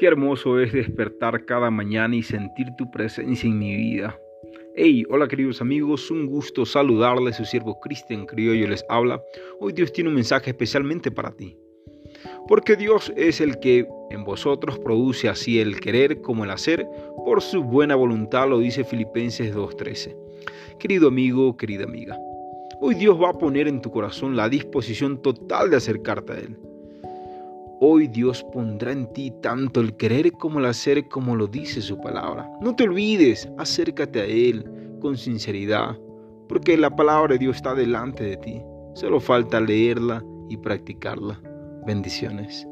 Qué hermoso es despertar cada mañana y sentir tu presencia en mi vida. Hey, hola queridos amigos, un gusto saludarles, su siervo Cristian Criollo les habla. Hoy Dios tiene un mensaje especialmente para ti. Porque Dios es el que en vosotros produce así el querer como el hacer por su buena voluntad, lo dice Filipenses 2.13. Querido amigo, querida amiga, hoy Dios va a poner en tu corazón la disposición total de acercarte a Él. Hoy Dios pondrá en ti tanto el querer como el hacer como lo dice su palabra. No te olvides, acércate a Él con sinceridad, porque la palabra de Dios está delante de ti. Solo falta leerla y practicarla. Bendiciones.